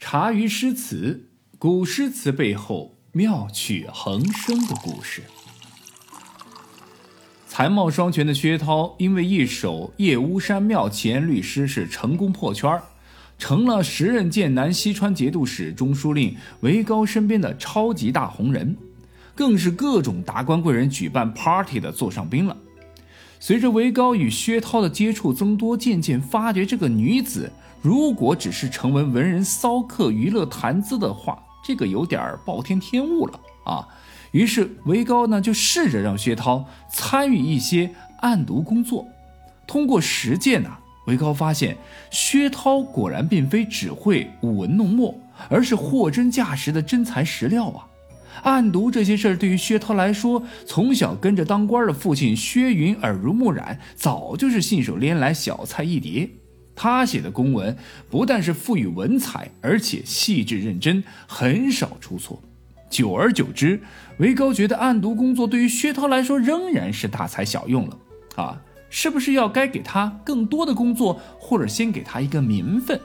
茶余诗词，古诗词背后妙趣横生的故事。才貌双全的薛涛，因为一首《夜巫山庙》祈言律诗是成功破圈成了时任剑南西川节度使、中书令韦高身边的超级大红人，更是各种达官贵人举办 party 的座上宾了。随着韦高与薛涛的接触增多，渐渐发觉这个女子如果只是成为文人骚客、娱乐谈资的话，这个有点暴殄天物了啊。于是韦高呢就试着让薛涛参与一些案牍工作。通过实践呢，韦高发现薛涛果然并非只会舞文弄墨，而是货真价实的真材实料啊。案牍这些事儿对于薛涛来说，从小跟着当官的父亲薛云耳濡目染，早就是信手拈来小菜一碟。他写的公文不但是富于文采，而且细致认真，很少出错。久而久之，韦高觉得案牍工作对于薛涛来说仍然是大材小用了。啊，是不是要该给他更多的工作，或者先给他一个名分？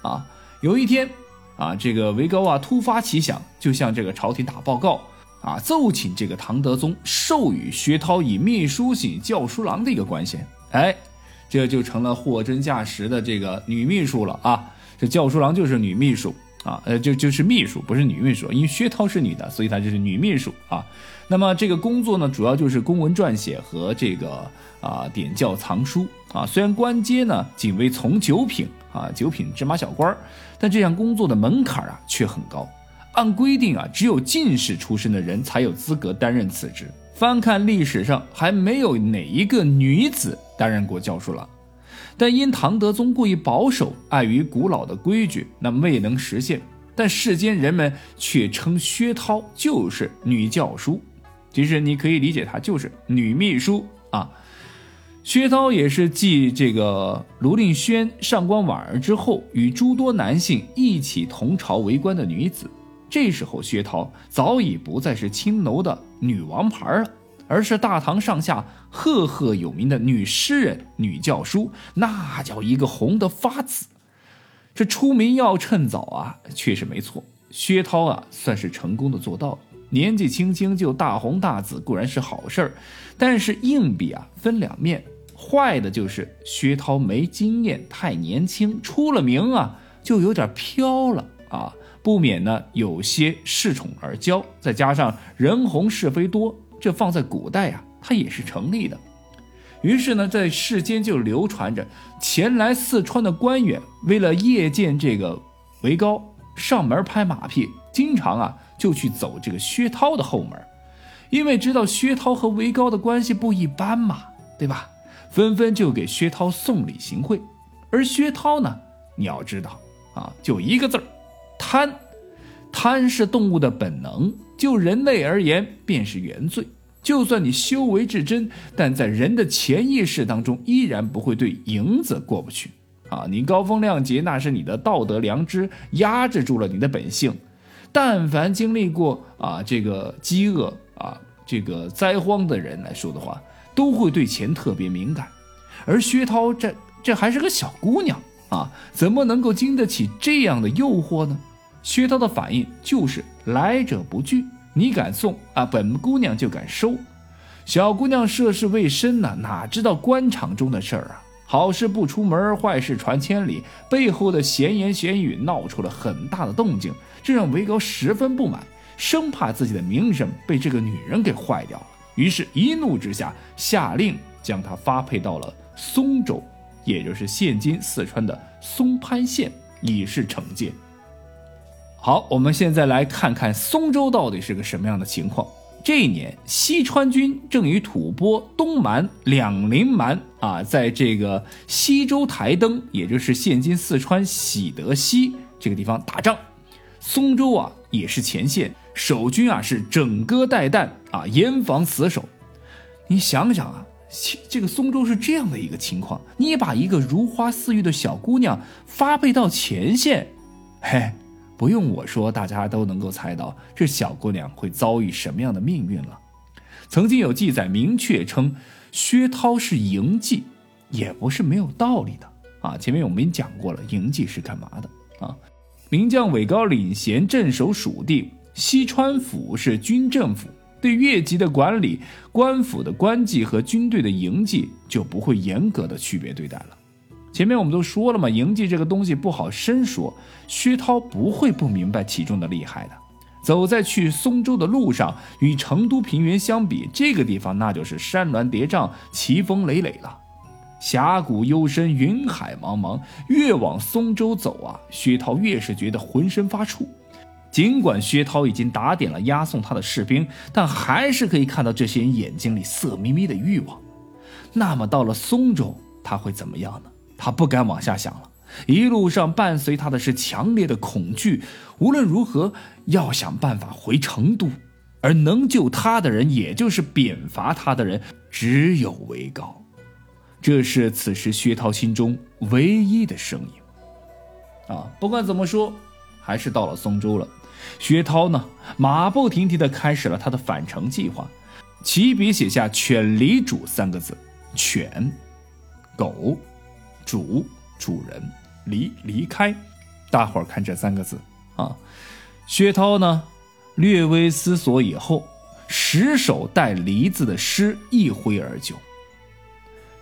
啊，有一天。啊，这个韦高啊，突发奇想，就向这个朝廷打报告，啊，奏请这个唐德宗授予薛涛以秘书省校书郎的一个官衔，哎，这就成了货真价实的这个女秘书了啊。这教书郎就是女秘书啊，呃，就就是秘书，不是女秘书，因为薛涛是女的，所以她就是女秘书啊。那么这个工作呢，主要就是公文撰写和这个啊点教藏书啊。虽然官阶呢仅为从九品。啊，九品芝麻小官但这项工作的门槛啊却很高。按规定啊，只有进士出身的人才有资格担任此职。翻看历史上，还没有哪一个女子担任过教书郎。但因唐德宗过于保守，碍于古老的规矩，那未能实现。但世间人们却称薛涛就是女教书，其实你可以理解她就是女秘书啊。薛涛也是继这个卢令轩上官婉儿之后，与诸多男性一起同朝为官的女子。这时候，薛涛早已不再是青楼的女王牌了，而是大唐上下赫赫有名的女诗人、女教书，那叫一个红得发紫。这出名要趁早啊，确实没错。薛涛啊，算是成功的做到了。年纪轻轻就大红大紫固然是好事儿，但是硬币啊分两面。坏的就是薛涛没经验，太年轻，出了名啊就有点飘了啊，不免呢有些恃宠而骄，再加上人红是非多，这放在古代啊，它也是成立的。于是呢，在世间就流传着，前来四川的官员为了夜见这个韦高，上门拍马屁，经常啊就去走这个薛涛的后门，因为知道薛涛和韦高的关系不一般嘛，对吧？纷纷就给薛涛送礼行贿，而薛涛呢，你要知道啊，就一个字儿，贪。贪是动物的本能，就人类而言便是原罪。就算你修为至真，但在人的潜意识当中，依然不会对银子过不去啊。你高风亮节，那是你的道德良知压制住了你的本性。但凡经历过啊这个饥饿啊这个灾荒的人来说的话。都会对钱特别敏感，而薛涛这这还是个小姑娘啊，怎么能够经得起这样的诱惑呢？薛涛的反应就是来者不拒，你敢送啊，本姑娘就敢收。小姑娘涉世未深呐，哪知道官场中的事儿啊？好事不出门，坏事传千里，背后的闲言闲语闹出了很大的动静，这让韦高十分不满，生怕自己的名声被这个女人给坏掉了。于是，一怒之下，下令将他发配到了松州，也就是现今四川的松潘县，以示惩戒。好，我们现在来看看松州到底是个什么样的情况。这一年，西川军正与吐蕃、东蛮两邻蛮啊，在这个西州台登，也就是现今四川喜德西这个地方打仗。松州啊，也是前线。守军啊是整戈待旦啊，严防死守。你想想啊，这个松州是这样的一个情况，你把一个如花似玉的小姑娘发配到前线，嘿，不用我说，大家都能够猜到这小姑娘会遭遇什么样的命运了。曾经有记载明确称薛涛是营妓，也不是没有道理的啊。前面我们讲过了，营妓是干嘛的啊？名将韦高领衔镇守蜀地，西川府是军政府，对越级的管理，官府的官妓和军队的营妓就不会严格的区别对待了。前面我们都说了嘛，营妓这个东西不好深说，薛涛不会不明白其中的厉害的。走在去松州的路上，与成都平原相比，这个地方那就是山峦叠嶂、奇峰累累了。峡谷幽深，云海茫茫，越往松州走啊，薛涛越是觉得浑身发怵。尽管薛涛已经打点了押送他的士兵，但还是可以看到这些人眼睛里色眯眯的欲望。那么到了松州，他会怎么样呢？他不敢往下想了。一路上伴随他的是强烈的恐惧，无论如何要想办法回成都，而能救他的人，也就是贬罚他的人，只有韦高。这是此时薛涛心中唯一的声音，啊，不管怎么说，还是到了松州了。薛涛呢，马不停蹄地开始了他的返程计划，起笔写下“犬离主”三个字。犬，狗，主，主人，离，离开。大伙儿看这三个字啊，薛涛呢，略微思索以后，十首带“离”字的诗一挥而就。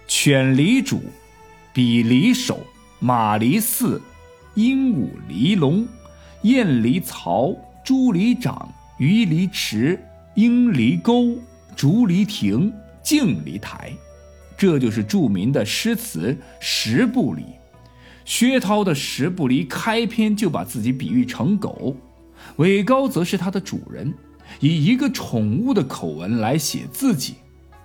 犬离主，比离首，马离兕，鹦鹉离笼，雁离巢，猪离长，鱼离池，鹰离沟，竹离亭，镜离台，这就是著名的诗词十不离。薛涛的十不离开篇就把自己比喻成狗，韦高则是他的主人，以一个宠物的口吻来写自己，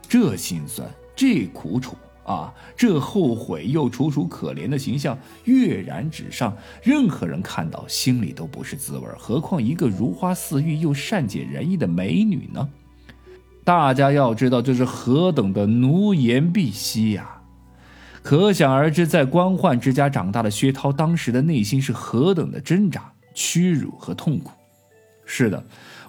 这心酸，这苦楚。啊，这后悔又楚楚可怜的形象跃然纸上，任何人看到心里都不是滋味何况一个如花似玉又善解人意的美女呢？大家要知道，这是何等的奴颜婢膝呀！可想而知，在官宦之家长大的薛涛，当时的内心是何等的挣扎、屈辱和痛苦。是的，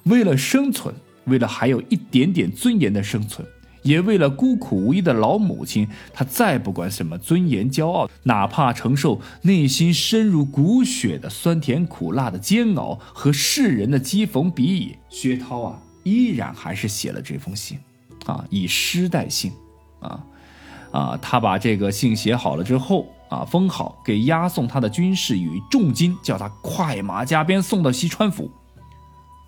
为了生存，为了还有一点点尊严的生存。也为了孤苦无依的老母亲，他再不管什么尊严、骄傲，哪怕承受内心深入骨血的酸甜苦辣的煎熬和世人的讥讽鄙夷，薛涛啊，依然还是写了这封信，啊，以诗代信，啊，啊，他把这个信写好了之后，啊，封好，给押送他的军士以重金，叫他快马加鞭送到西川府。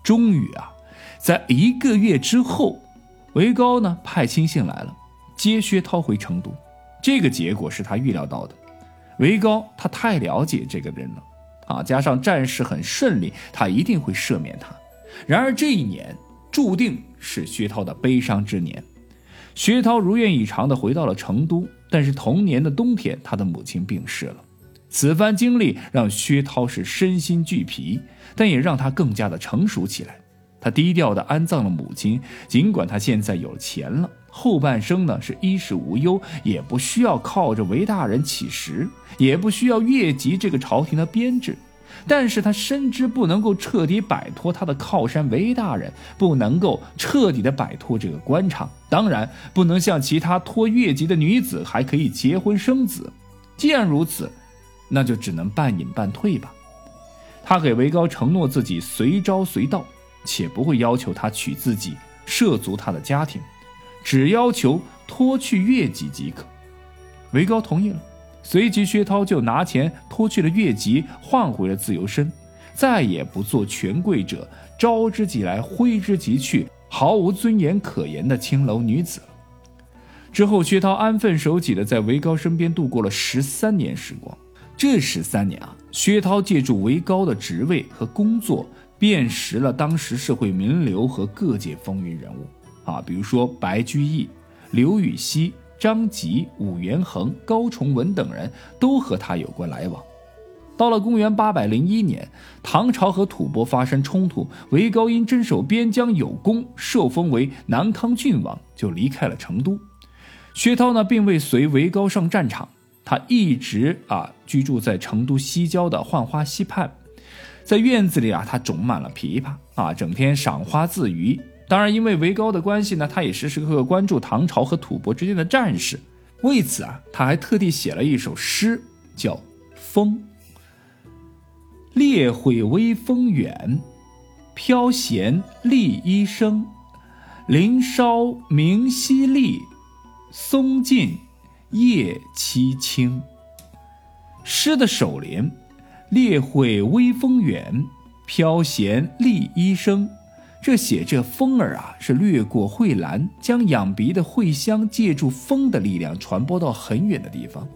终于啊，在一个月之后。韦高呢派亲信来了，接薛涛回成都。这个结果是他预料到的。韦高他太了解这个人了，啊，加上战事很顺利，他一定会赦免他。然而这一年注定是薛涛的悲伤之年。薛涛如愿以偿地回到了成都，但是同年的冬天，他的母亲病逝了。此番经历让薛涛是身心俱疲，但也让他更加的成熟起来。他低调地安葬了母亲，尽管他现在有钱了，后半生呢是衣食无忧，也不需要靠着韦大人乞食，也不需要越级这个朝廷的编制，但是他深知不能够彻底摆脱他的靠山韦大人，不能够彻底的摆脱这个官场，当然不能像其他脱越级的女子还可以结婚生子。既然如此，那就只能半隐半退吧。他给韦高承诺自己随招随到。且不会要求他娶自己，涉足他的家庭，只要求脱去越级即可。韦高同意了，随即薛涛就拿钱脱去了越籍，换回了自由身，再也不做权贵者招之即来挥之即去、毫无尊严可言的青楼女子之后，薛涛安分守己的在韦高身边度过了十三年时光。这十三年啊，薛涛借助韦高的职位和工作。辨识了当时社会名流和各界风云人物，啊，比如说白居易、刘禹锡、张籍、武元衡、高崇文等人都和他有过来往。到了公元八百零一年，唐朝和吐蕃发生冲突，韦高因镇守边疆有功，受封为南康郡王，就离开了成都。薛涛呢，并未随韦高上战场，他一直啊居住在成都西郊的浣花溪畔。在院子里啊，他种满了枇杷啊，整天赏花自娱。当然，因为韦高的关系呢，他也时时刻刻关注唐朝和吐蕃之间的战事。为此啊，他还特地写了一首诗，叫《风》。烈烈会微风远，飘闲立一生。林梢明淅沥，松尽叶凄清。诗的首联：“烈会微风远，飘闲立一生。”这写这风儿啊，是掠过蕙兰，将养鼻的蕙香借助风的力量传播到很远的地方。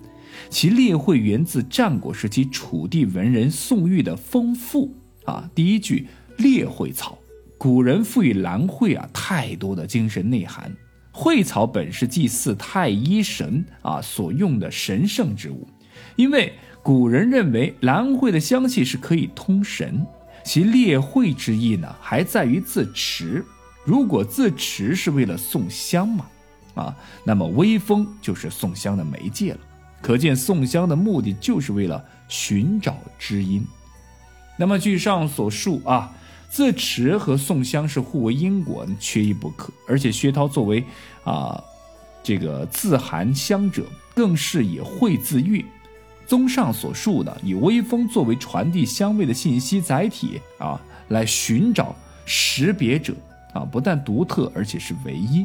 其烈蕙源自战国时期楚地文人宋玉的《风赋》啊，第一句“烈蕙草”，古人赋予兰蕙啊太多的精神内涵。蕙草本是祭祀太医神啊所用的神圣之物，因为古人认为兰蕙的香气是可以通神。其烈蕙之意呢，还在于自持。如果自持是为了送香嘛，啊，那么微风就是送香的媒介了。可见送香的目的就是为了寻找知音。那么据上所述啊，自持和送香是互为因果，缺一不可。而且薛涛作为啊这个自含香者，更是以会自悦。综上所述呢，以微风作为传递香味的信息载体啊，来寻找识别者啊，不但独特，而且是唯一。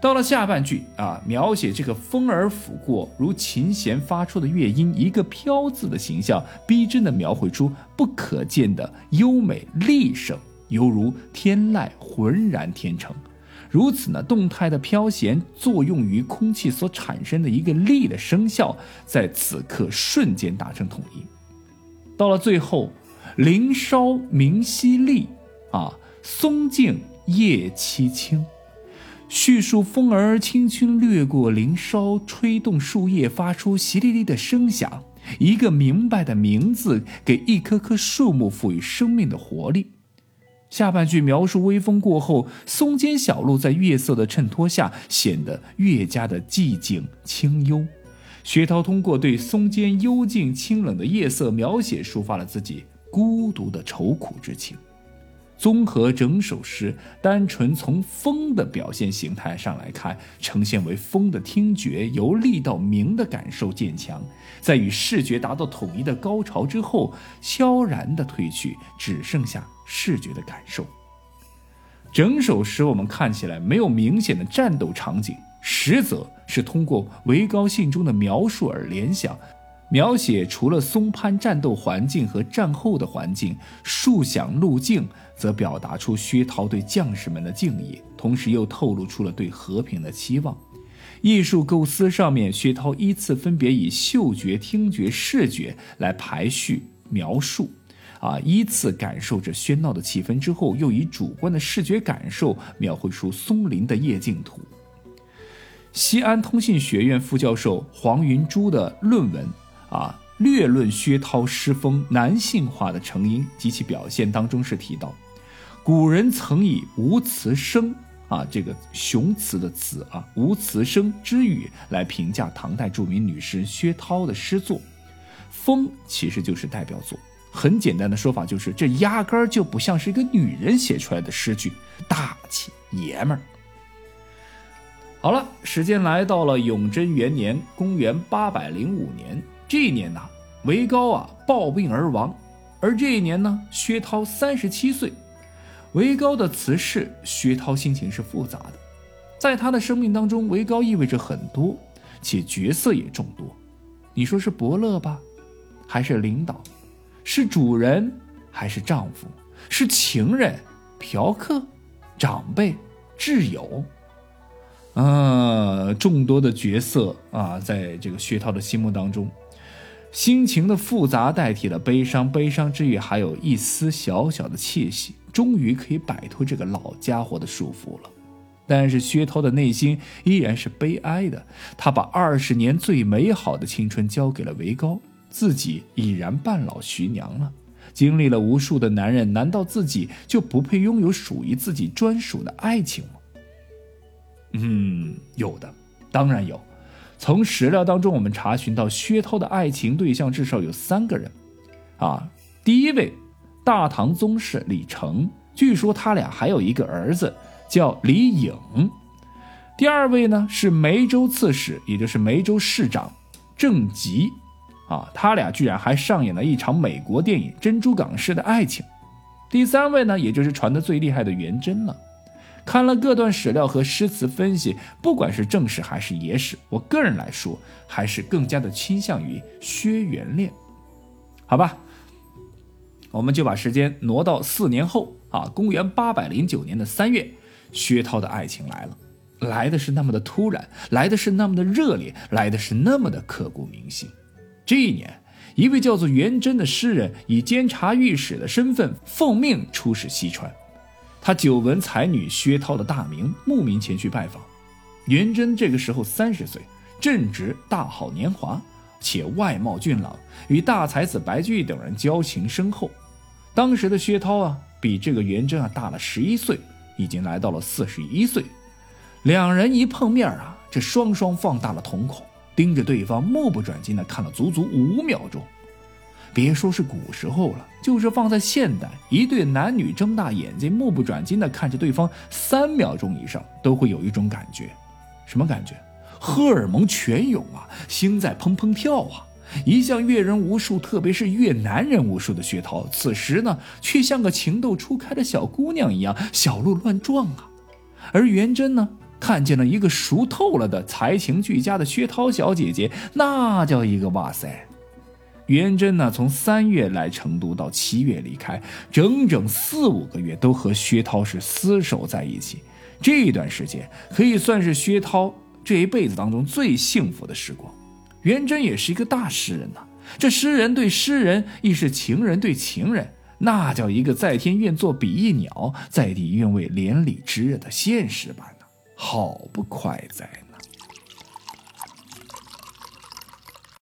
到了下半句啊，描写这个风儿拂过，如琴弦发出的乐音，一个“飘”字的形象，逼真的描绘出不可见的优美丽声，犹如天籁浑然天成。如此呢，动态的飘弦作用于空气所产生的一个力的声效，在此刻瞬间达成统一。到了最后，林梢明淅沥，啊，松静叶凄清，叙述风儿轻轻掠过林梢，吹动树叶，发出淅沥沥的声响。一个明白的“名”字，给一棵棵树木赋予生命的活力。下半句描述微风过后，松间小路在月色的衬托下显得越加的寂静清幽。薛涛通过对松间幽静清冷的夜色描写，抒发了自己孤独的愁苦之情。综合整首诗，单纯从风的表现形态上来看，呈现为风的听觉由力到明的感受渐强，在与视觉达到统一的高潮之后，悄然的褪去，只剩下。视觉的感受。整首诗我们看起来没有明显的战斗场景，实则是通过维高信中的描述而联想，描写除了松潘战斗环境和战后的环境，树响路径则表达出薛涛对将士们的敬意，同时又透露出了对和平的期望。艺术构思上面，薛涛依次分别以嗅觉、听觉、视觉来排序描述。啊，依次感受着喧闹的气氛之后，又以主观的视觉感受描绘出松林的夜静图。西安通信学院副教授黄云珠的论文啊，略论薛涛诗风男性化的成因及其表现当中是提到，古人曾以无词声啊，这个雄词的词啊，无词声之语来评价唐代著名女诗人薛涛的诗作，风其实就是代表作。很简单的说法就是，这压根儿就不像是一个女人写出来的诗句，大气爷们儿。好了，时间来到了永贞元年，公元八百零五年。这一年呢，韦高啊暴病而亡，而这一年呢，薛涛三十七岁。韦高的辞世，薛涛心情是复杂的。在他的生命当中，韦高意味着很多，且角色也众多。你说是伯乐吧，还是领导？是主人还是丈夫？是情人、嫖客、长辈、挚友？啊，众多的角色啊，在这个薛涛的心目当中，心情的复杂代替了悲伤，悲伤之余还有一丝小小的窃喜，终于可以摆脱这个老家伙的束缚了。但是薛涛的内心依然是悲哀的，他把二十年最美好的青春交给了韦高。自己已然半老徐娘了，经历了无数的男人，难道自己就不配拥有属于自己专属的爱情吗？嗯，有的，当然有。从史料当中，我们查询到薛涛的爱情对象至少有三个人。啊，第一位，大唐宗室李成，据说他俩还有一个儿子叫李颖。第二位呢是梅州刺史，也就是梅州市长郑吉。啊，他俩居然还上演了一场美国电影《珍珠港》式的爱情。第三位呢，也就是传的最厉害的元贞了。看了各段史料和诗词分析，不管是正史还是野史，我个人来说还是更加的倾向于薛元恋。好吧，我们就把时间挪到四年后啊，公元八百零九年的三月，薛涛的爱情来了，来的是那么的突然，来的是那么的热烈，来的是那么的刻骨铭心。这一年，一位叫做元贞的诗人以监察御史的身份奉命出使西川，他久闻才女薛涛的大名，慕名前去拜访。元贞这个时候三十岁，正值大好年华。且外貌俊朗，与大才子白居易等人交情深厚。当时的薛涛啊，比这个元贞啊大了十一岁，已经来到了四十一岁。两人一碰面啊，这双双放大了瞳孔，盯着对方，目不转睛的看了足足五秒钟。别说是古时候了，就是放在现代，一对男女睁大眼睛，目不转睛的看着对方三秒钟以上，都会有一种感觉，什么感觉？荷尔蒙全涌啊，心在砰砰跳啊！一向阅人无数，特别是阅男人无数的薛涛，此时呢，却像个情窦初开的小姑娘一样，小鹿乱撞啊。而元贞呢，看见了一个熟透了的才情俱佳的薛涛小姐姐，那叫一个哇塞！元贞呢，从三月来成都到七月离开，整整四五个月都和薛涛是厮守在一起。这段时间可以算是薛涛。这一辈子当中最幸福的时光，元贞也是一个大诗人呐。这诗人对诗人，亦是情人对情人，那叫一个在天愿作比翼鸟，在地愿为连理枝的现实版呢，好不快哉。